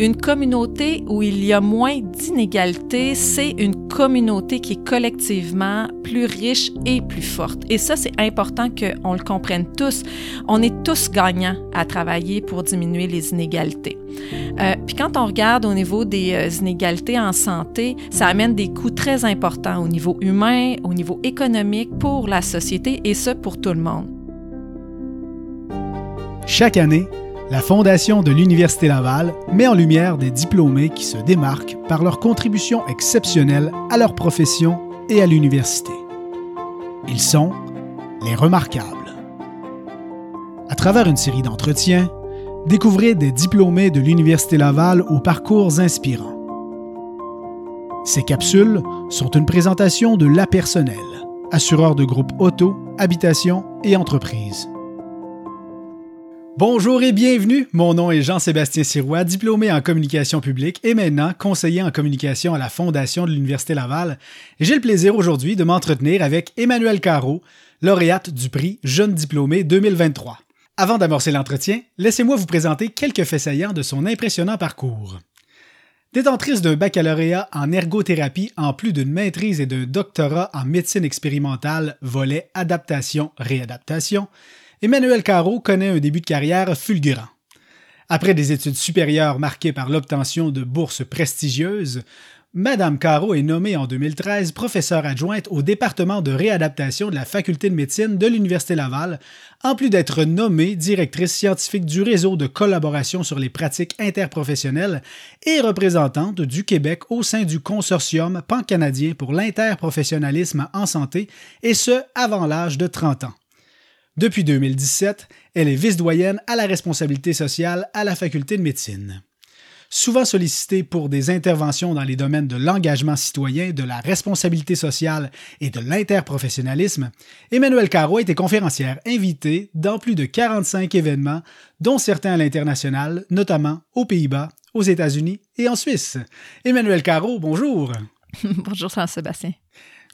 Une communauté où il y a moins d'inégalités, c'est une communauté qui est collectivement plus riche et plus forte. Et ça, c'est important qu'on le comprenne tous. On est tous gagnants à travailler pour diminuer les inégalités. Euh, puis quand on regarde au niveau des euh, inégalités en santé, ça amène des coûts très importants au niveau humain, au niveau économique pour la société et ce pour tout le monde. Chaque année, la Fondation de l'Université Laval met en lumière des diplômés qui se démarquent par leur contribution exceptionnelle à leur profession et à l'université. Ils sont les remarquables. À travers une série d'entretiens, découvrez des diplômés de l'Université Laval aux parcours inspirants. Ces capsules sont une présentation de La Personnel, assureur de groupes auto, habitation et entreprise. Bonjour et bienvenue. Mon nom est Jean-Sébastien Sirois, diplômé en communication publique et maintenant conseiller en communication à la Fondation de l'Université Laval. j'ai le plaisir aujourd'hui de m'entretenir avec Emmanuel Caro, lauréate du prix Jeune diplômé 2023. Avant d'amorcer l'entretien, laissez-moi vous présenter quelques faits saillants de son impressionnant parcours. Détentrice d'un baccalauréat en ergothérapie en plus d'une maîtrise et d'un doctorat en médecine expérimentale, volet adaptation-réadaptation, Emmanuel Caro connaît un début de carrière fulgurant. Après des études supérieures marquées par l'obtention de bourses prestigieuses, Madame Caro est nommée en 2013 professeure adjointe au département de réadaptation de la Faculté de médecine de l'Université Laval, en plus d'être nommée directrice scientifique du réseau de collaboration sur les pratiques interprofessionnelles et représentante du Québec au sein du consortium pan-canadien pour l'interprofessionnalisme en santé, et ce avant l'âge de 30 ans. Depuis 2017, elle est vice-doyenne à la responsabilité sociale à la Faculté de médecine souvent sollicité pour des interventions dans les domaines de l'engagement citoyen, de la responsabilité sociale et de l'interprofessionnalisme, Emmanuel Caro a été conférencière invitée dans plus de 45 événements, dont certains à l'international, notamment aux Pays-Bas, aux États-Unis et en Suisse. Emmanuel Caro, bonjour. bonjour Jean-Sébastien.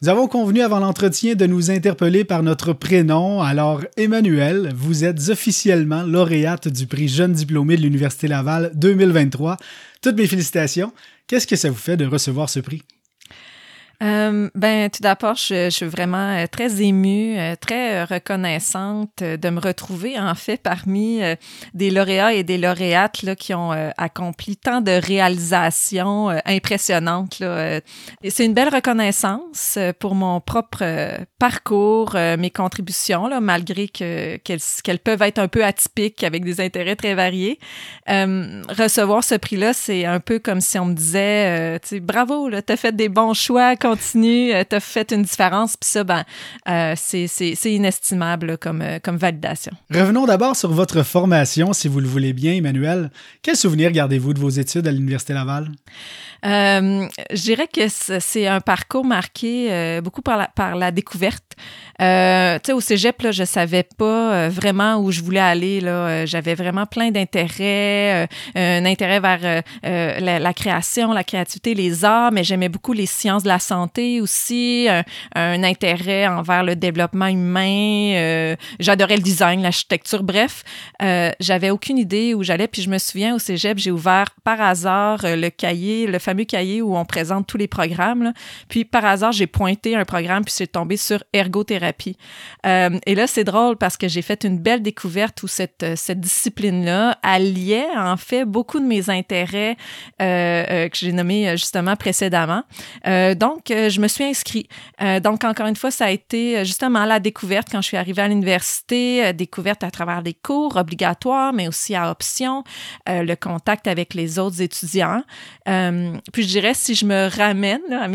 Nous avons convenu avant l'entretien de nous interpeller par notre prénom. Alors, Emmanuel, vous êtes officiellement lauréate du prix Jeune diplômé de l'Université Laval 2023. Toutes mes félicitations. Qu'est-ce que ça vous fait de recevoir ce prix? Euh, ben, tout d'abord, je, suis vraiment euh, très émue, euh, très reconnaissante de me retrouver, en fait, parmi des lauréats et des lauréates là, qui ont accompli tant de réalisations impressionnantes. Là. C'est une belle reconnaissance pour mon propre parcours, mes contributions, là, malgré que, qu'elles, peuvent être un peu atypiques avec des intérêts très variés. recevoir ce prix-là, c'est un peu comme si on me disait, sais, bravo, tu as fait des bons choix continue, euh, tu as fait une différence, puis ça, ben, euh, c'est inestimable comme, euh, comme validation. Revenons d'abord sur votre formation, si vous le voulez bien, Emmanuel. Quel souvenir gardez-vous de vos études à l'Université Laval? Euh, je dirais que c'est un parcours marqué euh, beaucoup par la, par la découverte. Euh, tu sais, au cégep, là, je savais pas euh, vraiment où je voulais aller. Là, j'avais vraiment plein d'intérêts, un intérêt vers la, création, la créativité, les arts, mais j'aimais beaucoup les sciences de la santé aussi, un, intérêt envers le développement humain. J'adorais le design, l'architecture. Bref, j'avais aucune idée où j'allais. Puis je me souviens au cégep, j'ai ouvert par hasard le cahier, le fameux cahier où on présente tous les programmes. Puis par hasard, j'ai pointé un programme, puis c'est tombé sur ergothérapie. Euh, et là, c'est drôle parce que j'ai fait une belle découverte où cette, euh, cette discipline-là alliait en fait beaucoup de mes intérêts euh, que j'ai nommés justement précédemment. donc, je me suis inscrite. donc, encore une fois, ça a été justement la découverte quand je suis arrivée à l'université, découverte à travers des cours obligatoires, mais aussi à option, le contact avec les autres étudiants. Puis je dirais, si je me ramène à,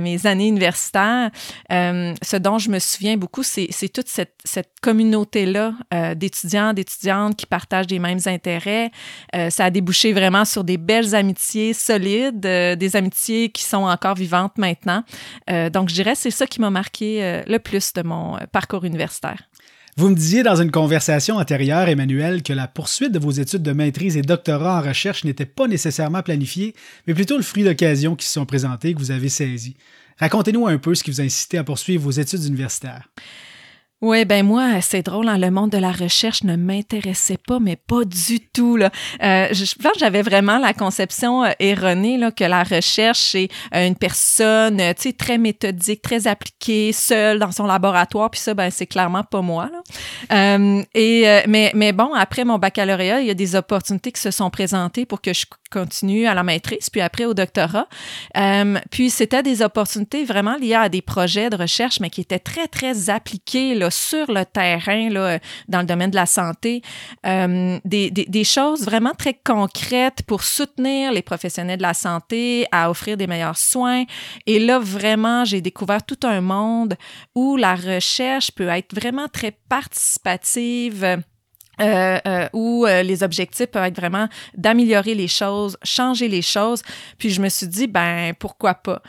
mes années universitaires, ce dont je me souviens beaucoup, c'est toute cette, communauté-là euh, d'étudiants, d'étudiantes qui partagent les mêmes intérêts. Euh, ça a débouché vraiment sur des belles amitiés solides, des amitiés qui sont encore vivantes maintenant. donc je dirais, c'est ça qui m'a marqué le plus de mon parcours universitaire. Vous me disiez dans une conversation antérieure, Emmanuel, que la poursuite de vos études de maîtrise et doctorat en recherche n'était pas nécessairement planifiée, mais plutôt le fruit d'occasions qui se sont présentées que vous avez saisies. Racontez-nous un peu ce qui vous a incité à poursuivre vos études universitaires. Oui, ben moi, c'est drôle, hein, le monde de la recherche ne m'intéressait pas, mais pas du tout. Là. Euh, je, j'avais vraiment la conception euh, erronée là, que la recherche, c'est euh, une personne tu sais, très méthodique, très appliquée, seule dans son laboratoire, puis ça, ben, c'est clairement pas moi. Et, mais, mais bon, après mon baccalauréat, il y a des opportunités qui se sont présentées pour que je continue à la maîtrise, puis après au doctorat. puis c'était des opportunités vraiment liées à des projets de recherche, mais qui étaient très, très appliqués là, sur le terrain, là, dans le domaine de la santé, euh, des, des, choses vraiment très concrètes pour soutenir les professionnels de la santé à offrir des meilleurs soins. Et là, vraiment, j'ai découvert tout un monde où la recherche peut être vraiment très participative. Euh, euh, où euh, les objectifs peuvent être vraiment d'améliorer les choses, changer les choses. Puis je me suis dit, ben pourquoi pas?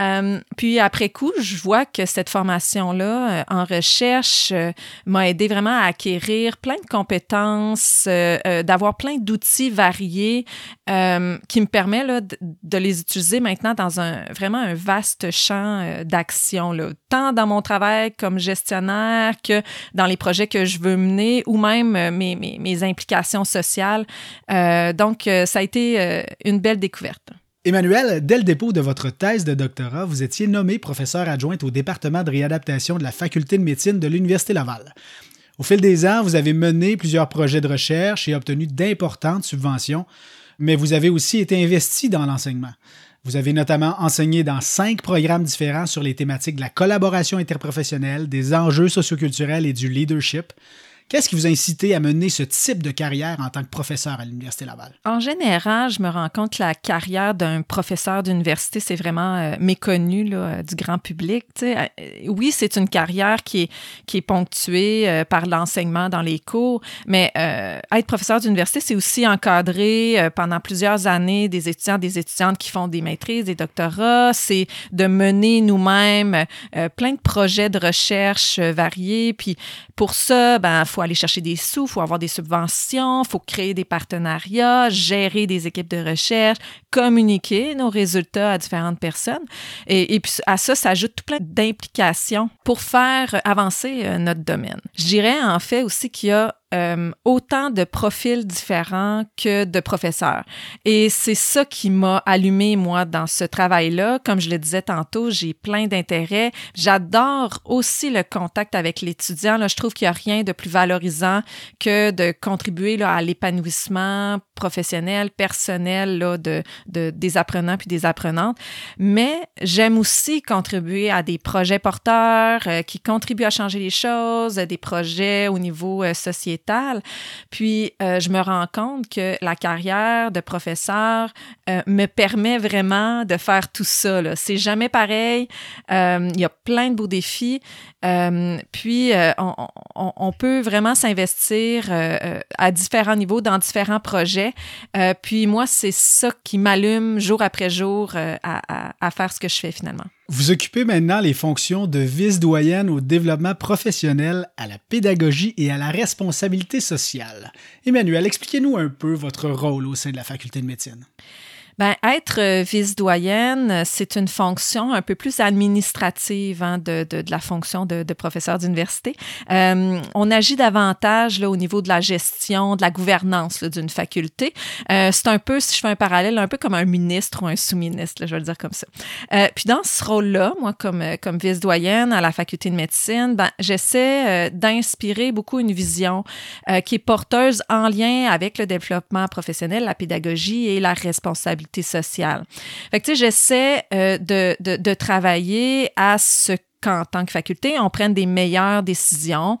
Euh, puis après coup, je vois que cette formation-là euh, en recherche euh, m'a aidé vraiment à acquérir plein de compétences, d'avoir plein d'outils variés qui me permet là, de, les utiliser maintenant dans un vraiment un vaste champ d'action, tant dans mon travail comme gestionnaire que dans les projets que je veux mener ou même mes, mes, mes implications sociales. donc, ça a été une belle découverte. Emmanuel, dès le dépôt de votre thèse de doctorat, vous étiez nommé professeur adjointe au département de réadaptation de la faculté de médecine de l'Université Laval. Au fil des ans, vous avez mené plusieurs projets de recherche et obtenu d'importantes subventions, mais vous avez aussi été investi dans l'enseignement. Vous avez notamment enseigné dans cinq programmes différents sur les thématiques de la collaboration interprofessionnelle, des enjeux socioculturels et du leadership. Qu'est-ce qui vous a incité à mener ce type de carrière en tant que professeur à l'Université Laval? En général, je me rends compte que la carrière d'un professeur d'université, c'est vraiment euh, méconnu là, du grand public. Euh, oui, c'est une carrière qui est, qui est ponctuée euh, par l'enseignement dans les cours, mais être professeur d'université, c'est aussi encadrer pendant plusieurs années des étudiants, des étudiantes qui font des maîtrises, des doctorats. C'est de mener nous-mêmes plein de projets de recherche variés. Puis pour ça, ben, faut aller chercher des sous, faut avoir des subventions, faut créer des partenariats, gérer des équipes de recherche, communiquer nos résultats à différentes personnes. Et, puis à ça s'ajoute tout plein d'implications pour faire avancer euh, notre domaine. Je dirais en fait aussi qu'il y a euh, autant de profils différents que de professeurs. Et c'est ça qui m'a allumé, moi, dans ce travail-là. Comme je le disais tantôt, j'ai plein d'intérêts. J'adore aussi le contact avec l'étudiant. Je trouve qu'il n'y a rien de plus valorisant que de contribuer à l'épanouissement professionnel, personnel là, de, de, des apprenants puis des apprenantes. Mais j'aime aussi contribuer à des projets porteurs euh, qui contribuent à changer les choses, des projets au niveau euh, sociétal puis, euh, je me rends compte que la carrière de professeur me permet vraiment de faire tout ça. C'est jamais pareil. Il y a plein de beaux défis. puis, on, peut vraiment s'investir à différents niveaux dans différents projets. Puis, moi, c'est ça qui m'allume jour après jour à, à, à faire ce que je fais finalement. Vous occupez maintenant les fonctions de vice-doyenne au développement professionnel, à la pédagogie et à la responsabilité sociale. Emmanuel, expliquez-nous un peu votre rôle au sein de la faculté de médecine. Ben, être euh, vice-doyenne, c'est une fonction un peu plus administrative hein, de, de, de, la fonction de, de professeur d'université. Euh, on agit davantage là, au niveau de la gestion, de la gouvernance d'une faculté. Euh, c'est un peu, si je fais un parallèle, un peu comme un ministre ou un sous-ministre, je vais le dire comme ça. Euh, puis dans ce rôle-là, moi, comme, euh, comme vice-doyenne à la faculté de médecine, ben, j'essaie d'inspirer beaucoup une vision qui est porteuse en lien avec le développement professionnel, la pédagogie et la responsabilité sociale. Fait que, tu sais, j'essaie euh, de, de, de travailler à ce qu'en tant que faculté, on prenne des meilleures décisions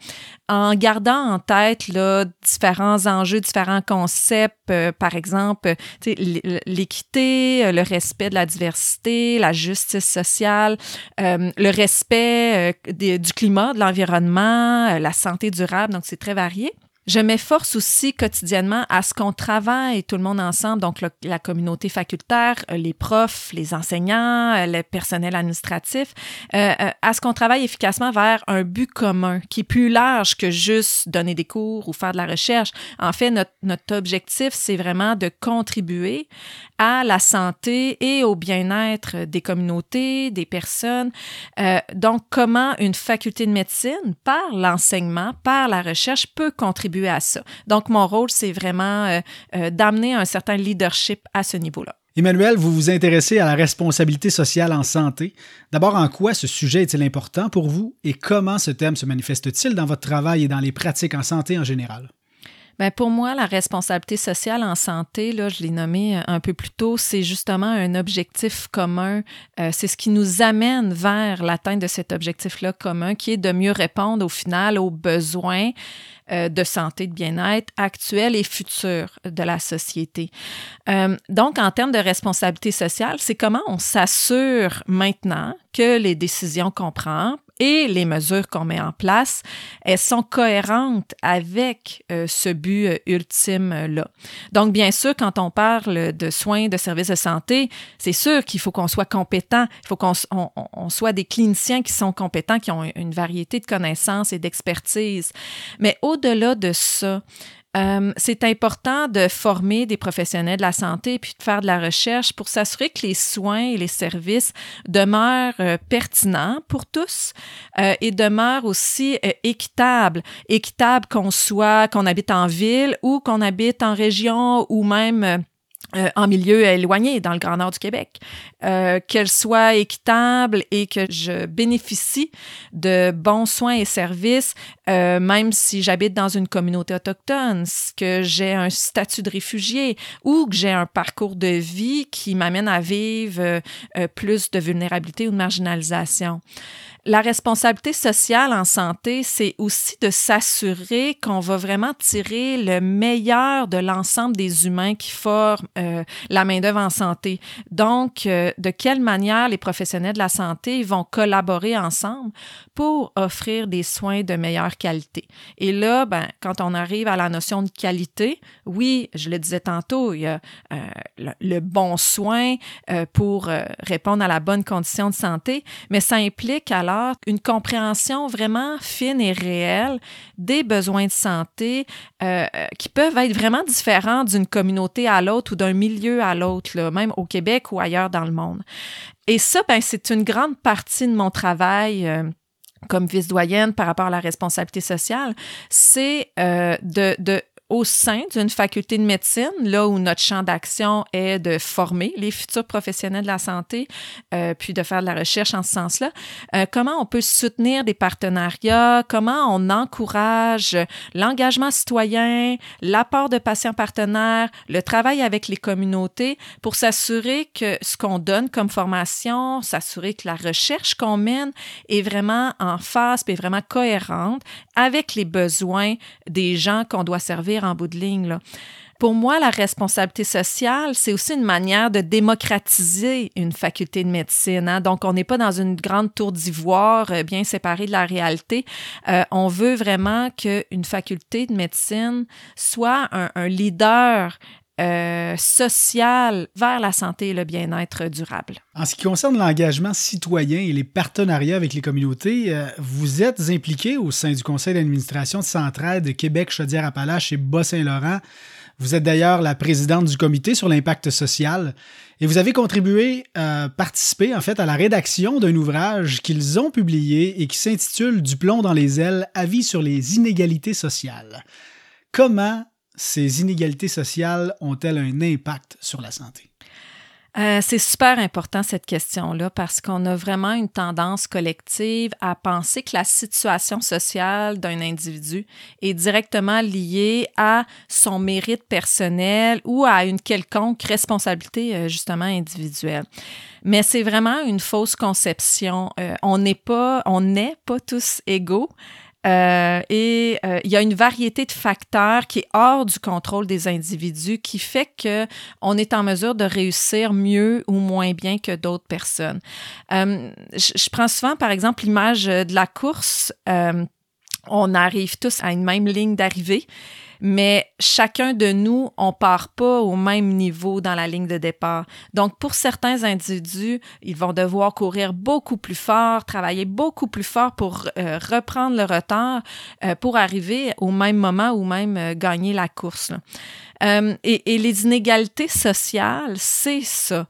en gardant en tête là, différents enjeux, différents concepts, euh, par exemple l'équité, euh, le respect de la diversité, la justice sociale, le respect du climat, de l'environnement, la santé durable, donc c'est très varié. Je m'efforce aussi quotidiennement à ce qu'on travaille tout le monde ensemble, donc la communauté facultaire, euh, les profs, les enseignants, euh, le personnel administratif, euh, à ce qu'on travaille efficacement vers un but commun qui est plus large que juste donner des cours ou faire de la recherche. En fait, notre, notre objectif, c'est vraiment de contribuer à la santé et au bien-être des communautés, des personnes. donc, comment une faculté de médecine, par l'enseignement, par la recherche, peut contribuer à ça. Donc, mon rôle, c'est vraiment euh, euh, d'amener un certain leadership à ce niveau-là. Emmanuel, vous vous intéressez à la responsabilité sociale en santé. D'abord, en quoi ce sujet est-il important pour vous et comment ce thème se manifeste-t-il dans votre travail et dans les pratiques en santé en général? Bien, pour moi, la responsabilité sociale en santé, là, je l'ai nommé euh, un peu plus tôt, c'est justement un objectif commun. Euh, c'est ce qui nous amène vers l'atteinte de cet objectif-là commun, qui est de mieux répondre au final aux besoins euh, de santé, de bien-être actuels et futurs de la société. donc, en termes de responsabilité sociale, c'est comment on s'assure maintenant que les décisions qu'on prend et les mesures qu'on met en place, elles sont cohérentes avec euh, ce but euh, ultime-là. Donc, bien sûr, quand on parle de soins, de services de santé, c'est sûr qu'il faut qu'on soit compétent, il faut qu'on on, soit des cliniciens qui sont compétents, qui ont une variété de connaissances et d'expertise. Mais au-delà de ça, euh, c'est important de former des professionnels de la santé puis de faire de la recherche pour s'assurer que les soins et les services demeurent euh, pertinents pour tous euh, et demeurent aussi équitables. Équitables qu'on soit, qu'on habite en ville ou qu'on habite en région ou même euh, en milieu éloigné dans le Grand Nord du Québec, euh, qu'elle soit équitable et que je bénéficie de bons soins et services, euh, même si j'habite dans une communauté autochtone, que j'ai un statut de réfugié ou que j'ai un parcours de vie qui m'amène à vivre plus de vulnérabilité ou de marginalisation. La responsabilité sociale en santé, c'est aussi de s'assurer qu'on va vraiment tirer le meilleur de l'ensemble des humains qui forment euh, la main-d'œuvre en santé. Donc, euh, de quelle manière les professionnels de la santé vont collaborer ensemble pour offrir des soins de meilleure qualité. Et là, ben, quand on arrive à la notion de qualité, oui, je le disais tantôt, il y a euh, le, le, bon soin pour répondre à la bonne condition de santé, mais ça implique alors une compréhension vraiment fine et réelle des besoins de santé euh, qui peuvent être vraiment différents d'une communauté à l'autre ou d'un milieu à l'autre, même au Québec ou ailleurs dans le monde. Et ça, ben, c'est une grande partie de mon travail. Euh, comme vice-doyenne par rapport à la responsabilité sociale, c'est euh, de au sein d'une faculté de médecine, là où notre champ d'action est de former les futurs professionnels de la santé, euh, puis de faire de la recherche en ce sens-là, euh, comment on peut soutenir des partenariats, comment on encourage l'engagement citoyen, l'apport de patients partenaires, le travail avec les communautés pour s'assurer que ce qu'on donne comme formation, s'assurer que la recherche qu'on mène est vraiment en phase, et vraiment cohérente avec les besoins des gens qu'on doit servir en bout de ligne. Pour moi, la responsabilité sociale, c'est aussi une manière de démocratiser une faculté de médecine. Hein. Donc, on n'est pas dans une grande tour d'ivoire euh, bien séparée de la réalité. Euh, on veut vraiment qu'une faculté de médecine soit un, leader euh, social vers la santé et le bien-être durable. En ce qui concerne l'engagement citoyen et les partenariats avec les communautés, euh, vous êtes impliqué au sein du conseil d'administration de Centraide Québec, Chaudière-Appalaches et Bas-Saint-Laurent. Vous êtes d'ailleurs la présidente du comité sur l'impact social et vous avez contribué à participer en fait à la rédaction d'un ouvrage qu'ils ont publié et qui s'intitule Du plomb dans les ailes, avis sur les inégalités sociales. Comment ces inégalités sociales ont-elles un impact sur la santé? Euh, c'est super important cette question-là parce qu'on a vraiment une tendance collective à penser que la situation sociale d'un individu est directement liée à son mérite personnel ou à une quelconque responsabilité euh, justement individuelle. Mais c'est vraiment une fausse conception. Euh, on n'est pas, on n'est pas tous égaux. Euh, et euh, il y a une variété de facteurs qui est hors du contrôle des individus qui fait que on est en mesure de réussir mieux ou moins bien que d'autres personnes. Euh, je, je, prends souvent, par exemple, l'image de la course on arrive tous à une même ligne d'arrivée, mais chacun de nous, on part pas au même niveau dans la ligne de départ. Donc, pour certains individus, ils vont devoir courir beaucoup plus fort, travailler beaucoup plus fort pour euh, reprendre le retard, euh, pour arriver au même moment ou même euh, gagner la course. Et, et, les inégalités sociales, c'est ça.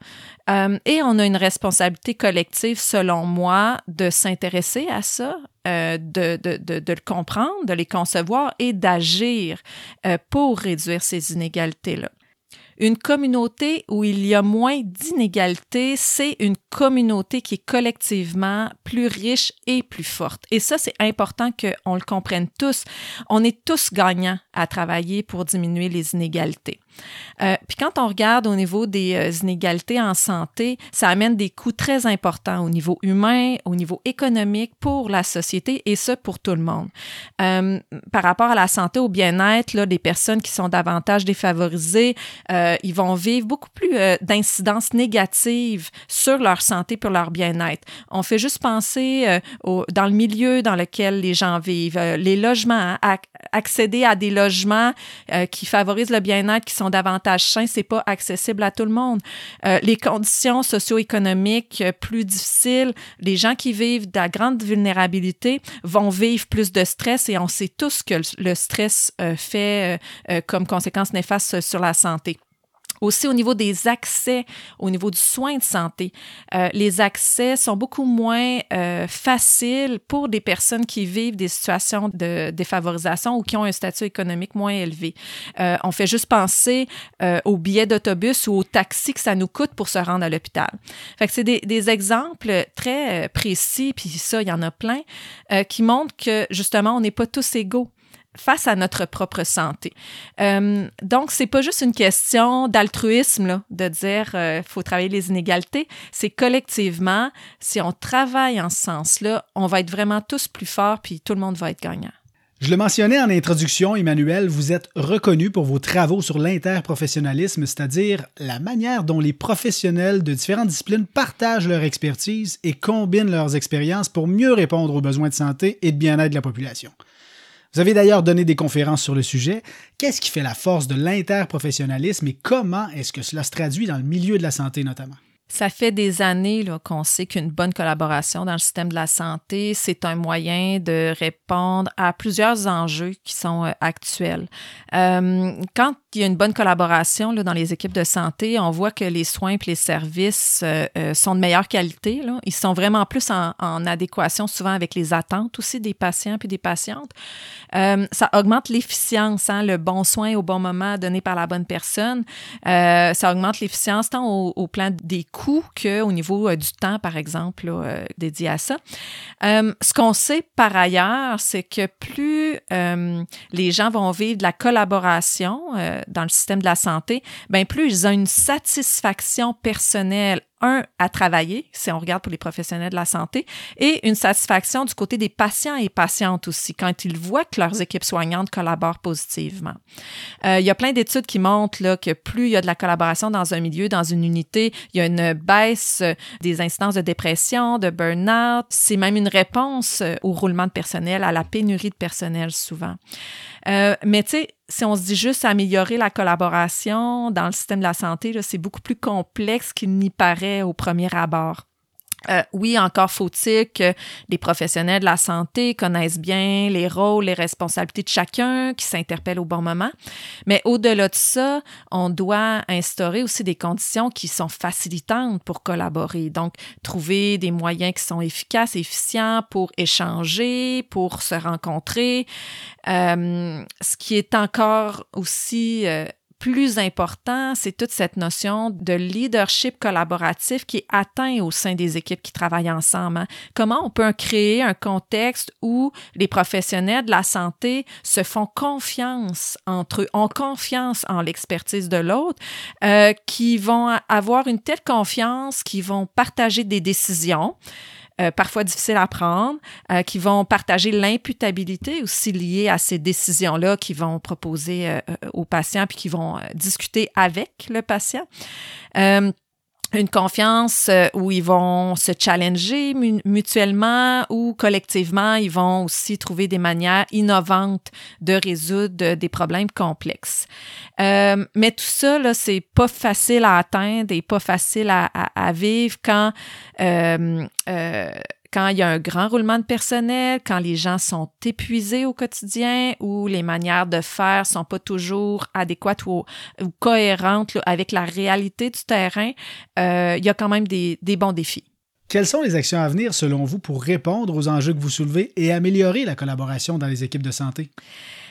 Euh, et on a une responsabilité collective, selon moi, de s'intéresser à ça, euh, de, de, de, de, le comprendre, de les concevoir et d'agir euh, pour réduire ces inégalités-là. Une communauté où il y a moins d'inégalités, c'est une communauté qui est collectivement plus riche et plus forte. Et ça, c'est important qu'on le comprenne tous. On est tous gagnants à travailler pour diminuer les inégalités. Euh, puis quand on regarde au niveau des euh, inégalités en santé, ça amène des coûts très importants au niveau humain, au niveau économique pour la société et ça pour tout le monde. Euh, par rapport à la santé, au bien-être, là, des personnes qui sont davantage défavorisées, ils vont vivre beaucoup plus d'incidences négatives sur leur santé pour leur bien-être. On fait juste penser au, dans le milieu dans lequel les gens vivent, les logements, hein, accéder à des logements qui favorisent le bien-être, qui sont davantage sains, c'est pas accessible à tout le monde. Euh, les conditions socio-économiques euh, plus difficiles, les gens qui vivent de la grande vulnérabilité vont vivre plus de stress et on sait tous que le stress euh, fait comme conséquence néfaste sur la santé. Aussi au niveau des accès, au niveau du soin de santé, euh, les accès sont beaucoup moins euh, faciles pour des personnes qui vivent des situations de défavorisation ou qui ont un statut économique moins élevé. Euh, on fait juste penser aux billets d'autobus ou aux taxis que ça nous coûte pour se rendre à l'hôpital. Fait que c'est des, des, exemples très précis, puis ça, il y en a plein, qui montrent que justement, on n'est pas tous égaux face à notre propre santé. Euh, donc, c'est pas juste une question d'altruisme, de dire euh, faut travailler les inégalités. C'est collectivement, si on travaille en ce sens-là, on va être vraiment tous plus forts, puis tout le monde va être gagnant. Je le mentionnais en introduction, Emmanuel, vous êtes reconnu pour vos travaux sur l'interprofessionnalisme, c'est-à-dire la manière dont les professionnels de différentes disciplines partagent leur expertise et combinent leurs expériences pour mieux répondre aux besoins de santé et de bien-être de la population. Vous avez d'ailleurs donné des conférences sur le sujet. Qu'est-ce qui fait la force de l'interprofessionnalisme et comment est-ce que cela se traduit dans le milieu de la santé notamment? Ça fait des années qu'on sait qu'une bonne collaboration dans le système de la santé, c'est un moyen de répondre à plusieurs enjeux qui sont euh, actuels. Euh, quand il y a une bonne collaboration dans les équipes de santé, on voit que les soins et les services euh, sont de meilleure qualité. Ils sont vraiment plus en, adéquation souvent avec les attentes aussi des patients puis des patientes. ça augmente l'efficience, hein, le bon soin au bon moment donné par la bonne personne. ça augmente l'efficience tant au plan des coûts qu'au niveau euh, du temps, par exemple, euh, dédié à ça. Euh, ce qu'on sait par ailleurs, c'est que plus les gens vont vivre de la collaboration dans le système de la santé, ben plus ils ont une satisfaction personnelle un, à travailler, si on regarde pour les professionnels de la santé, et une satisfaction du côté des patients et patientes aussi, quand ils voient que leurs équipes soignantes collaborent positivement. Euh, il y a plein d'études qui montrent là, que plus il y a de la collaboration dans un milieu, dans une unité, il y a une baisse des incidences de dépression, de burn-out. C'est même une réponse au roulement de personnel, à la pénurie de personnel souvent. Euh, mais tu sais, si on se dit juste améliorer la collaboration dans le système de la santé, c'est beaucoup plus complexe qu'il n'y paraît au premier abord. Euh, oui, encore faut-il que les professionnels de la santé connaissent bien les rôles, les responsabilités de chacun, qui s'interpellent au bon moment. Mais au-delà de ça, on doit instaurer aussi des conditions qui sont facilitantes pour collaborer. Donc, trouver des moyens qui sont efficaces, efficients pour échanger, pour se rencontrer. Euh, ce qui est encore aussi euh, plus important, c'est toute cette notion de leadership collaboratif qui est atteint au sein des équipes qui travaillent ensemble. Hein. Comment on peut créer un contexte où les professionnels de la santé se font confiance entre eux, ont confiance en l'expertise de l'autre, euh, qui vont avoir une telle confiance qu'ils vont partager des décisions. Euh, parfois difficiles à prendre, euh, qui vont partager l'imputabilité aussi liée à ces décisions-là, qui vont proposer euh, aux patients, puis qui vont discuter avec le patient une confiance euh, où ils vont se challenger mutuellement ou collectivement, ils vont aussi trouver des manières innovantes de résoudre des problèmes complexes. Euh, mais tout ça, là, c'est pas facile à atteindre et pas facile à, à, vivre quand euh, euh, quand il y a un grand roulement de personnel, quand les gens sont épuisés au quotidien ou les manières de faire sont pas toujours adéquates ou, cohérentes avec la réalité du terrain, euh, il y a quand même des, des bons défis. Quelles sont les actions à venir selon vous pour répondre aux enjeux que vous soulevez et améliorer la collaboration dans les équipes de santé?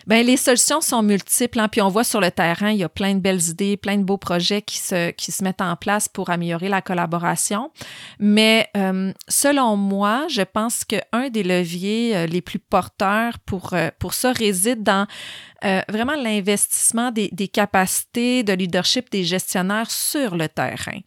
Bien, les solutions sont multiples, hein, puis on voit sur le terrain, il y a plein de belles idées, plein de beaux projets qui se, qui se mettent en place pour améliorer la collaboration. Mais euh, selon moi, je pense qu'un des leviers euh, les plus porteurs pour, euh, pour ça réside dans vraiment l'investissement des, des capacités de leadership des gestionnaires sur le terrain.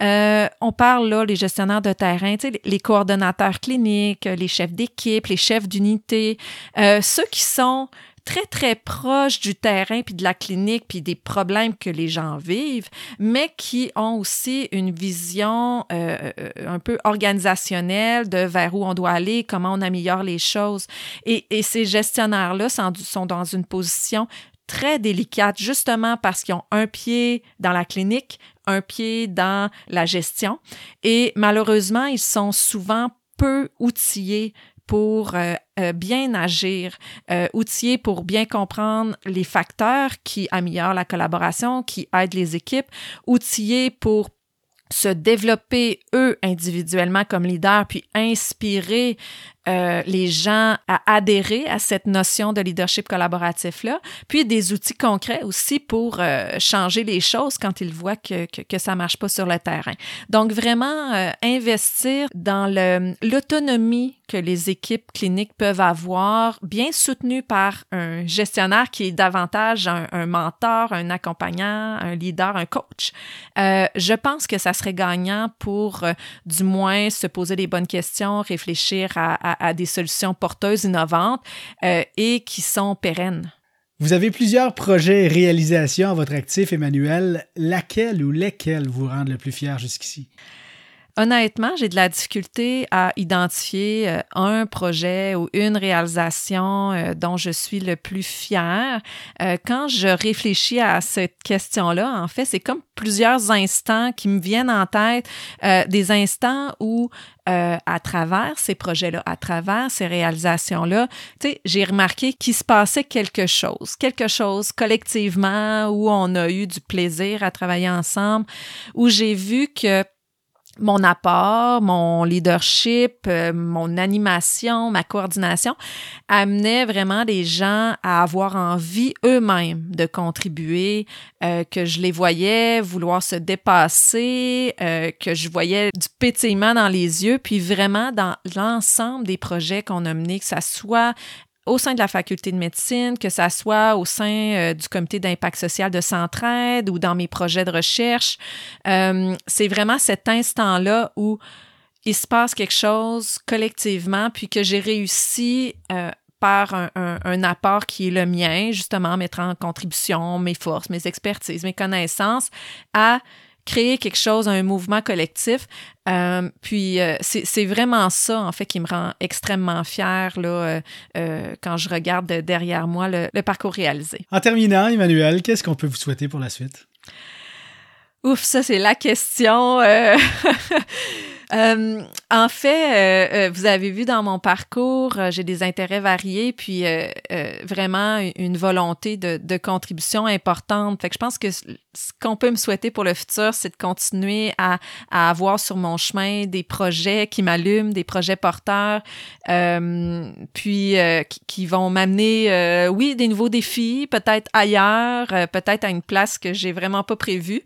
Euh, on parle là, les gestionnaires de terrain, les coordonnateurs cliniques, les chefs d'équipe, les chefs d'unité, euh, ceux qui sont très, très proches du terrain, puis de la clinique, puis des problèmes que les gens vivent, mais qui ont aussi une vision euh, un peu organisationnelle de vers où on doit aller, comment on améliore les choses. Et, et ces gestionnaires-là sont dans une position très délicate, justement parce qu'ils ont un pied dans la clinique, un pied dans la gestion. Et malheureusement, ils sont souvent peu outillés pour euh, euh, bien agir, euh, outillés pour bien comprendre les facteurs qui améliorent la collaboration, qui aident les équipes, outillés pour se développer eux individuellement comme leaders, puis inspirer euh, les gens à adhérer à cette notion de leadership collaboratif-là, puis des outils concrets aussi pour euh, changer les choses quand ils voient que, que, que ça marche pas sur le terrain. Donc, vraiment euh, investir dans l'autonomie que les équipes cliniques peuvent avoir, bien soutenues par un gestionnaire qui est davantage un, un mentor, un accompagnant, un leader, un coach. je pense que ça serait gagnant pour du moins se poser les bonnes questions, réfléchir à à, des solutions porteuses, innovantes euh, et qui sont pérennes. Vous avez plusieurs projets et réalisations à votre actif, Emmanuel. Laquelle ou lesquels vous rendent le plus fier jusqu'ici? Honnêtement, j'ai de la difficulté à identifier euh, un projet ou une réalisation euh, dont je suis le plus fier. Euh, quand je réfléchis à cette question-là, en fait, c'est comme plusieurs instants qui me viennent en tête, des instants où à travers ces projets-là, à travers ces réalisations-là, j'ai remarqué qu'il se passait quelque chose, quelque chose collectivement où on a eu du plaisir à travailler ensemble, où j'ai vu que mon apport, mon leadership, euh, mon animation, ma coordination amenait vraiment des gens à avoir envie eux-mêmes de contribuer, euh, que je les voyais vouloir se dépasser, euh, que je voyais du pétillement dans les yeux, puis vraiment dans l'ensemble des projets qu'on a menés, que ça soit au sein de la faculté de médecine, que ça soit au sein euh, du comité d'impact social de Centraide ou dans mes projets de recherche. Euh, c'est vraiment cet instant-là où il se passe quelque chose collectivement, puis que j'ai réussi euh, par un, un, apport qui est le mien, justement, mettre en contribution mes forces, mes expertises, mes connaissances, à créer quelque chose, un mouvement collectif. Euh, puis euh, c'est vraiment ça, en fait, qui me rend extrêmement fière là, euh, quand je regarde derrière moi le, le parcours réalisé. En terminant, Emmanuel, qu'est-ce qu'on peut vous souhaiter pour la suite? Ouf, ça c'est la question. Euh, en fait, euh, euh, vous avez vu dans mon parcours, j'ai des intérêts variés, puis vraiment une volonté de, de, contribution importante. Fait que je pense que ce qu'on peut me souhaiter pour le futur, c'est de continuer à, avoir sur mon chemin des projets qui m'allument, des projets porteurs, puis qui, qui, vont m'amener, oui, des nouveaux défis, peut-être ailleurs, peut-être à une place que j'ai vraiment pas prévue.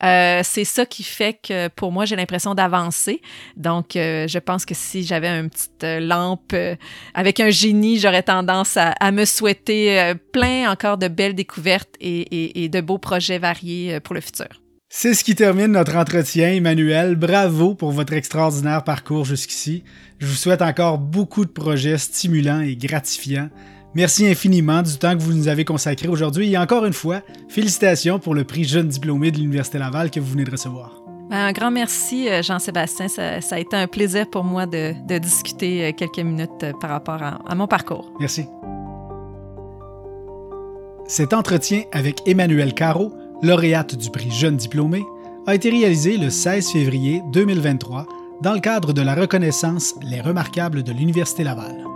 c'est ça qui fait que pour moi, j'ai l'impression d'avancer. Donc, euh, je pense que si j'avais une petite euh, lampe euh, avec un génie, j'aurais tendance à, me souhaiter plein encore de belles découvertes et, de beaux projets variés pour le futur. C'est ce qui termine notre entretien, Emmanuel. Bravo pour votre extraordinaire parcours jusqu'ici. Je vous souhaite encore beaucoup de projets stimulants et gratifiants. Merci infiniment du temps que vous nous avez consacré aujourd'hui et encore une fois, félicitations pour le prix Jeune diplômé de l'Université Laval que vous venez de recevoir. Ben, un grand merci, euh, Jean-Sébastien. Ça, a été un plaisir pour moi de, discuter euh, quelques minutes euh, par rapport à, à mon parcours. Merci. Cet entretien avec Emmanuel Caro, lauréate du prix Jeune diplômé, a été réalisé le 16 février 2023 dans le cadre de la reconnaissance Les Remarquables de l'Université Laval.